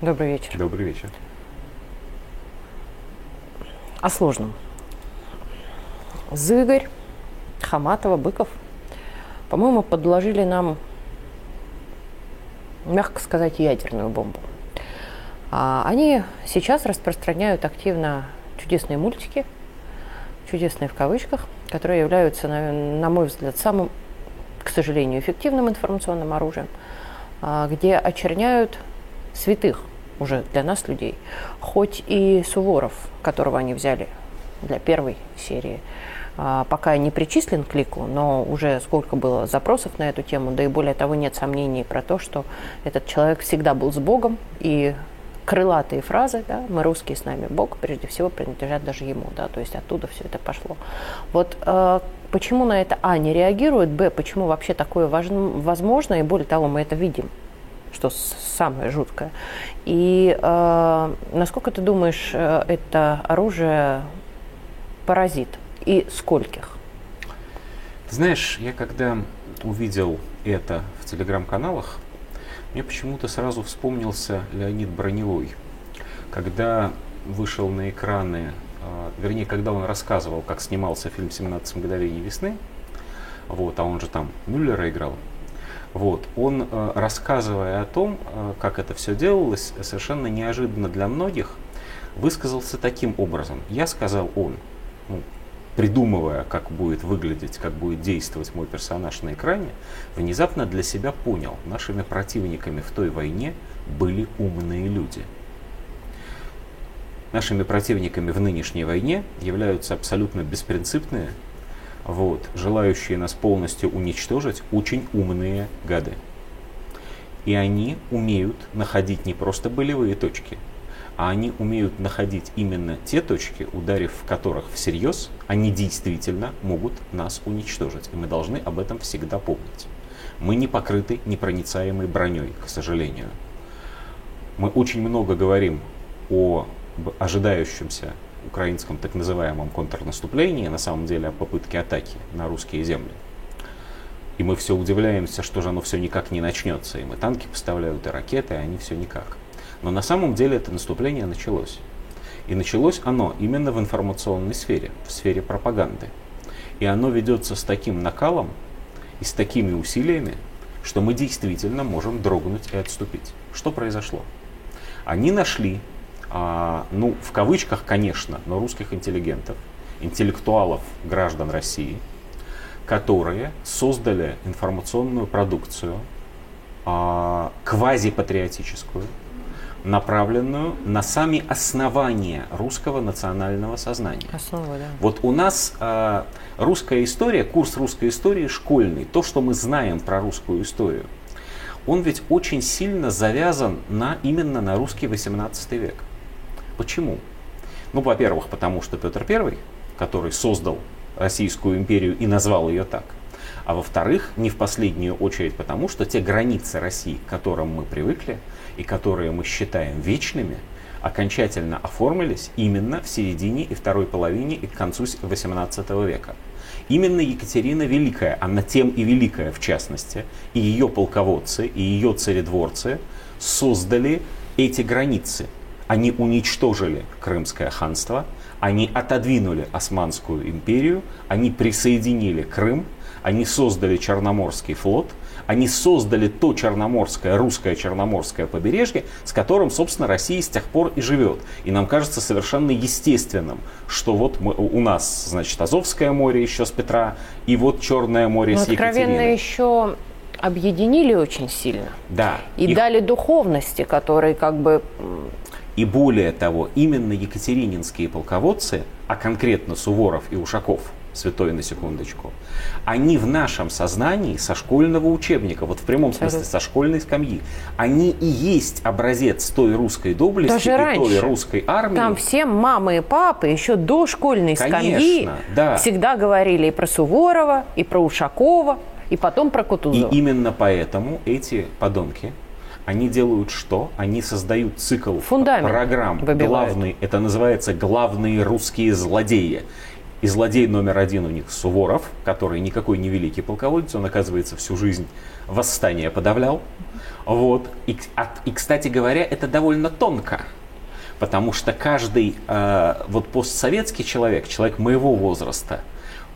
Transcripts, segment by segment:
Добрый вечер. Добрый вечер. О сложном. Зыгорь, Хаматова, Быков, по-моему, подложили нам, мягко сказать, ядерную бомбу. А они сейчас распространяют активно чудесные мультики, чудесные в кавычках, которые являются, на, на мой взгляд, самым, к сожалению, эффективным информационным оружием, а, где очерняют святых уже для нас, людей. Хоть и Суворов, которого они взяли для первой серии, а, пока не причислен к лику, но уже сколько было запросов на эту тему, да и более того, нет сомнений про то, что этот человек всегда был с Богом, и крылатые фразы, да, мы русские с нами Бог, прежде всего принадлежат даже ему, да, то есть оттуда все это пошло. Вот э, почему на это А не реагирует, Б, почему вообще такое важно, возможно, и более того, мы это видим что самое жуткое. И э, насколько ты думаешь, э, это оружие паразит и скольких? Ты знаешь, я когда увидел это в телеграм-каналах, мне почему-то сразу вспомнился Леонид Броневой, когда вышел на экраны, э, вернее, когда он рассказывал, как снимался фильм «17 мгновений весны», вот, а он же там Мюллера играл, вот. Он, э, рассказывая о том, э, как это все делалось, совершенно неожиданно для многих, высказался таким образом. Я сказал он, ну, придумывая, как будет выглядеть, как будет действовать мой персонаж на экране, внезапно для себя понял, нашими противниками в той войне были умные люди. Нашими противниками в нынешней войне являются абсолютно беспринципные, вот, желающие нас полностью уничтожить, очень умные гады. И они умеют находить не просто болевые точки, а они умеют находить именно те точки, ударив в которых всерьез, они действительно могут нас уничтожить. И мы должны об этом всегда помнить. Мы не покрыты непроницаемой броней, к сожалению. Мы очень много говорим о ожидающемся украинском так называемом контрнаступлении, на самом деле о попытке атаки на русские земли. И мы все удивляемся, что же оно все никак не начнется. И мы танки поставляют, и ракеты, а они все никак. Но на самом деле это наступление началось. И началось оно именно в информационной сфере, в сфере пропаганды. И оно ведется с таким накалом и с такими усилиями, что мы действительно можем дрогнуть и отступить. Что произошло? Они нашли а, ну, в кавычках, конечно, но русских интеллигентов, интеллектуалов граждан России, которые создали информационную продукцию, а, квазипатриотическую, направленную на сами основания русского национального сознания. Основа, да. Вот у нас э, русская история, курс русской истории школьный, то, что мы знаем про русскую историю, он ведь очень сильно завязан на, именно на русский 18 век. Почему? Ну, во-первых, потому что Петр I, который создал Российскую империю и назвал ее так, а во-вторых, не в последнюю очередь потому, что те границы России, к которым мы привыкли и которые мы считаем вечными, окончательно оформились именно в середине и второй половине и к концу XVIII века. Именно Екатерина Великая, она тем и великая в частности, и ее полководцы, и ее царедворцы создали эти границы – они уничтожили Крымское ханство, они отодвинули Османскую империю, они присоединили Крым, они создали Черноморский флот, они создали то черноморское, русское черноморское побережье, с которым, собственно, Россия с тех пор и живет. И нам кажется совершенно естественным, что вот мы, у нас, значит, Азовское море еще с Петра, и вот Черное море Но с Екатериной. откровенно еще объединили очень сильно. Да. И их- дали духовности, которые как бы И более того, именно екатерининские полководцы, а конкретно Суворов и Ушаков, святой на секундочку, они в нашем сознании со школьного учебника, вот в прямом смысле со школьной скамьи, они и есть образец той русской доблести Даже и раньше. той русской армии. Там все мамы и папы еще до школьной скамьи Конечно, да. всегда говорили и про Суворова, и про Ушакова, и потом про И Кутузова. именно поэтому эти подонки, они делают что? Они создают цикл Фундамент программ. выбивают. Главный, это называется главные русские злодеи. И злодей номер один у них Суворов, который никакой не великий полководец, он, оказывается, всю жизнь восстание подавлял. Вот. И, и, кстати говоря, это довольно тонко. Потому что каждый э, вот постсоветский человек, человек моего возраста,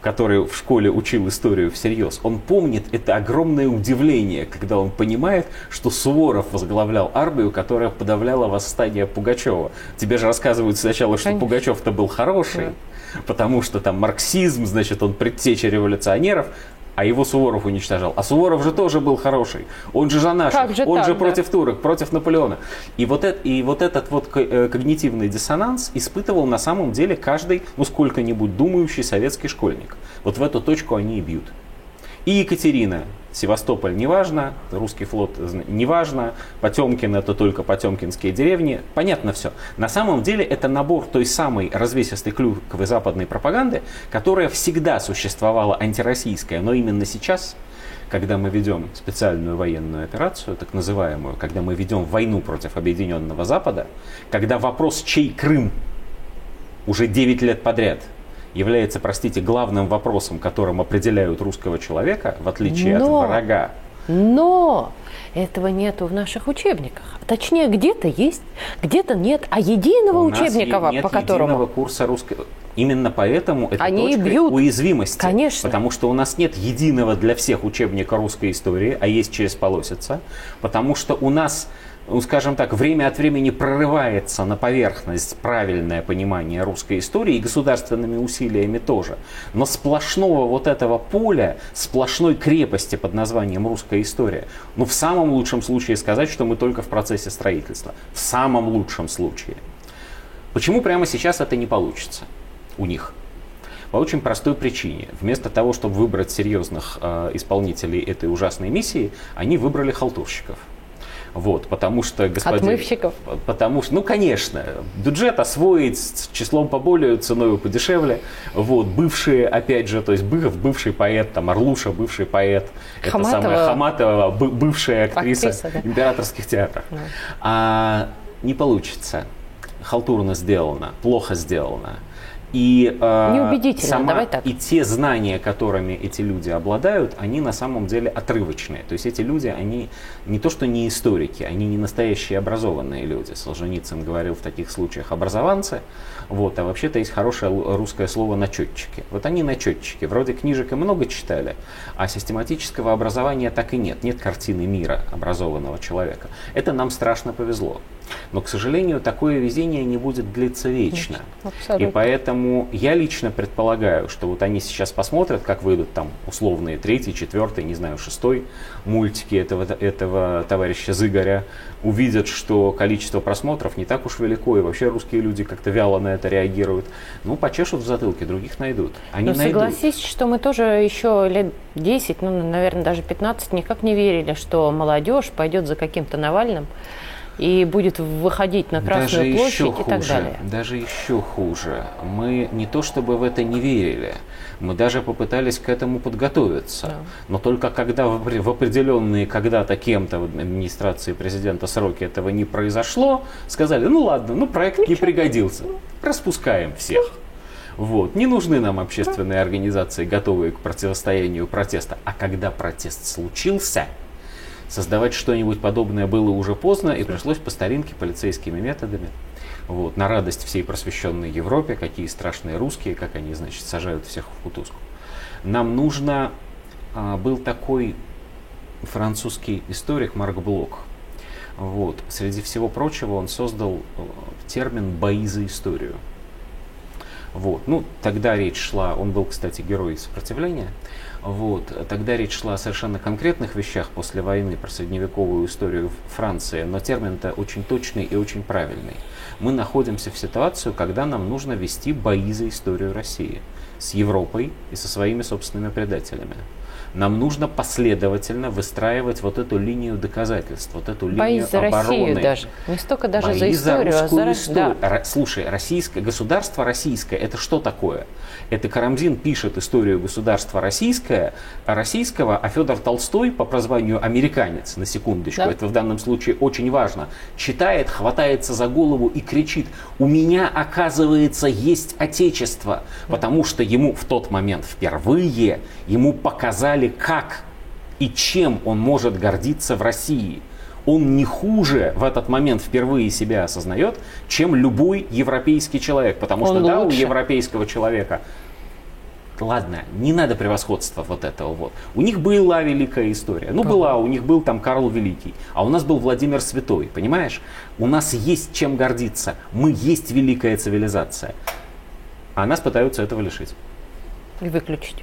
который в школе учил историю всерьез, он помнит это огромное удивление, когда он понимает, что Суворов возглавлял армию, которая подавляла восстание Пугачева. Тебе же рассказывают сначала, что Конечно. Пугачев-то был хороший, да. потому что там марксизм, значит, он предтеча революционеров, а его Суворов уничтожал. А Суворов же тоже был хороший. Он же за наших, же он так, же против да? турок, против Наполеона. И вот, это, и вот этот вот э, когнитивный диссонанс испытывал на самом деле каждый, ну сколько-нибудь думающий советский школьник. Вот в эту точку они и бьют. И Екатерина, Севастополь неважно, русский флот неважно, Потемкин это только потемкинские деревни. Понятно все. На самом деле это набор той самой развесистой клюковой западной пропаганды, которая всегда существовала антироссийская, но именно сейчас когда мы ведем специальную военную операцию, так называемую, когда мы ведем войну против Объединенного Запада, когда вопрос, чей Крым уже 9 лет подряд – является, простите, главным вопросом, которым определяют русского человека, в отличие но, от врага. Но этого нету в наших учебниках. Точнее, где-то есть, где-то нет. А единого У учебника, нас нет по которому... единого курса русского... Именно поэтому это Они точка бьют. уязвимости. Конечно. Потому что у нас нет единого для всех учебника русской истории, а есть через полосица. Потому что у нас ну, скажем так, время от времени прорывается на поверхность правильное понимание русской истории и государственными усилиями тоже. Но сплошного вот этого поля, сплошной крепости под названием русская история, ну в самом лучшем случае сказать, что мы только в процессе строительства. В самом лучшем случае. Почему прямо сейчас это не получится у них? По очень простой причине. Вместо того, чтобы выбрать серьезных э, исполнителей этой ужасной миссии, они выбрали халтурщиков – вот, потому что господин... Отмывщиков? Потому что, ну, конечно, бюджет освоить с числом поболее, ценой подешевле. Вот, бывшие, опять же, то есть быв, бывший поэт, там, Орлуша, бывший поэт, Хаматова. это самая Хаматова, бывшая актриса, актриса да. императорских театров. Да. А, не получится. Халтурно сделано, плохо сделано. И, э, сама, так. И те знания, которыми эти люди обладают, они на самом деле отрывочные. То есть эти люди, они не то что не историки, они не настоящие образованные люди. Солженицын говорил в таких случаях образованцы, вот, а вообще-то есть хорошее русское слово начетчики. Вот они начетчики, вроде книжек и много читали, а систематического образования так и нет. Нет картины мира образованного человека. Это нам страшно повезло. Но, к сожалению, такое везение не будет длиться вечно. Абсолютно. И поэтому я лично предполагаю, что вот они сейчас посмотрят, как выйдут там условные третий, четвертый, не знаю, шестой мультики этого, этого товарища Зыгоря, увидят, что количество просмотров не так уж велико, и вообще русские люди как-то вяло на это реагируют. Ну, почешут в затылке, других найдут. Они Но найдут. согласись, что мы тоже еще лет 10, ну, наверное, даже 15 никак не верили, что молодежь пойдет за каким-то Навальным и будет выходить на Красную даже площадь еще хуже, и так далее. Даже еще хуже. Мы не то чтобы в это не верили, мы даже попытались к этому подготовиться. Да. Но только когда в определенные когда-то кем-то в администрации президента сроки этого не произошло, сказали, ну ладно, ну проект Ничего. не пригодился, распускаем всех. Вот. Не нужны нам общественные организации, готовые к противостоянию протеста. А когда протест случился, создавать что-нибудь подобное было уже поздно, и пришлось по старинке полицейскими методами. Вот, на радость всей просвещенной Европе, какие страшные русские, как они, значит, сажают всех в кутузку. Нам нужно... А, был такой французский историк Марк Блок. Вот. Среди всего прочего он создал э, термин «бои за историю». Вот. Ну, тогда речь шла, он был, кстати, герой сопротивления, вот. Тогда речь шла о совершенно конкретных вещах после войны про средневековую историю Франции, но термин-то очень точный и очень правильный. Мы находимся в ситуацию, когда нам нужно вести бои за историю России с Европой и со своими собственными предателями. Нам нужно последовательно выстраивать вот эту линию доказательств, вот эту Бои линию за обороны. Россию даже. Не столько даже Бои за историю, за а за историю. Да. Слушай, российское государство российское, это что такое? Это Карамзин пишет историю государства российское, российского, а Федор Толстой по прозванию американец, на секундочку, да. это в данном случае очень важно, читает, хватается за голову и кричит, у меня, оказывается, есть отечество, потому что ему в тот момент впервые, ему показали, как и чем он может гордиться в России. Он не хуже в этот момент впервые себя осознает, чем любой европейский человек. Потому Он что, да, у лучше. европейского человека Ладно, не надо превосходства вот этого вот. У них была великая история. Ну, была, у них был там Карл Великий, а у нас был Владимир Святой, понимаешь? У нас есть чем гордиться. Мы есть великая цивилизация. А нас пытаются этого лишить. И выключить.